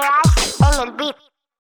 Crash en el beat.